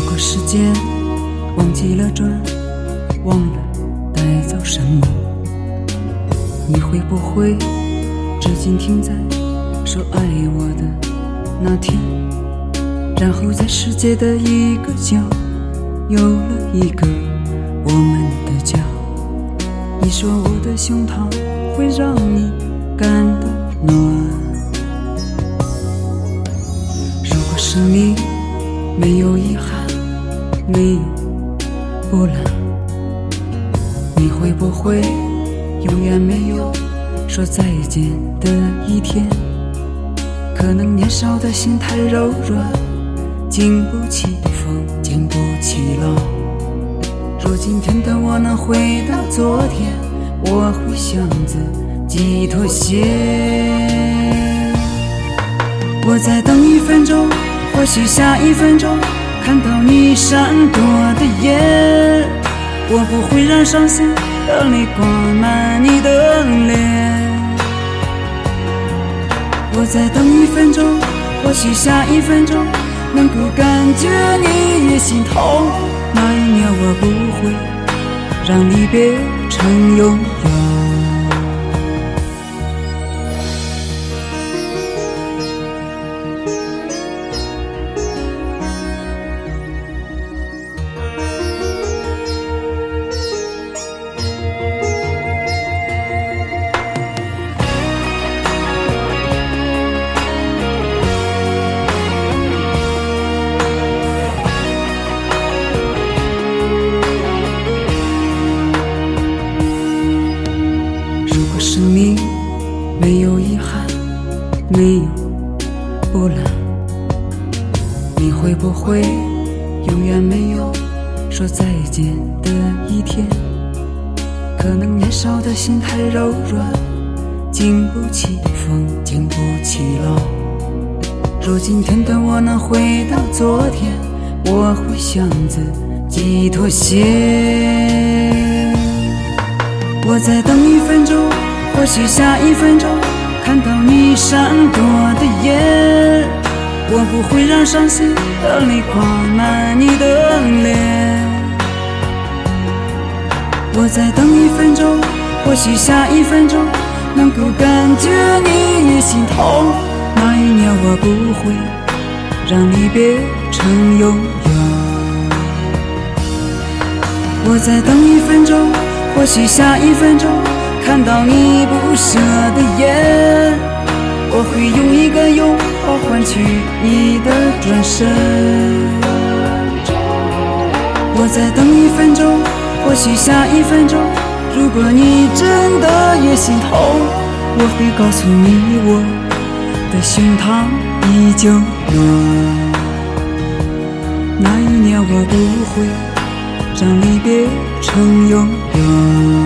如果时间忘记了转，忘了带走什么，你会不会至今停在说爱我的那天？然后在世界的一个角，有了一个我们的家。你说我的胸膛会让你感到没有波澜，你会不会永远没有说再见的一天？可能年少的心太柔软，经不起风，经不起浪。若今天的我能回到昨天，我会向自己妥协。我再等一分钟，或许下一分钟闪躲的眼，我不会让伤心的泪挂满你的脸。我再等一分钟，或许下一分钟能够感觉你也心痛。那一年我不会让离别成永远。生命没有遗憾，没有波澜，你会不会永远没有说再见的一天？可能年少的心太柔软，经不起风，经不起浪。若今天的我能回到昨天，我会向自己妥协。我再等一分钟，许下一分钟看到你闪躲的眼，我不会让伤心的泪挂满你的脸。我再等一分钟，或许下一分钟能够感觉你也心痛。那一年我不会让离别成永远。我再等一分钟。或许下一分钟看到你不舍的眼，我会用一个拥抱换取你的转身。我再等一分钟，或许下一分钟，如果你真的也心痛，我会告诉你我的胸膛依旧暖。那一年我不会。让离别成永远。